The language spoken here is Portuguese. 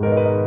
Música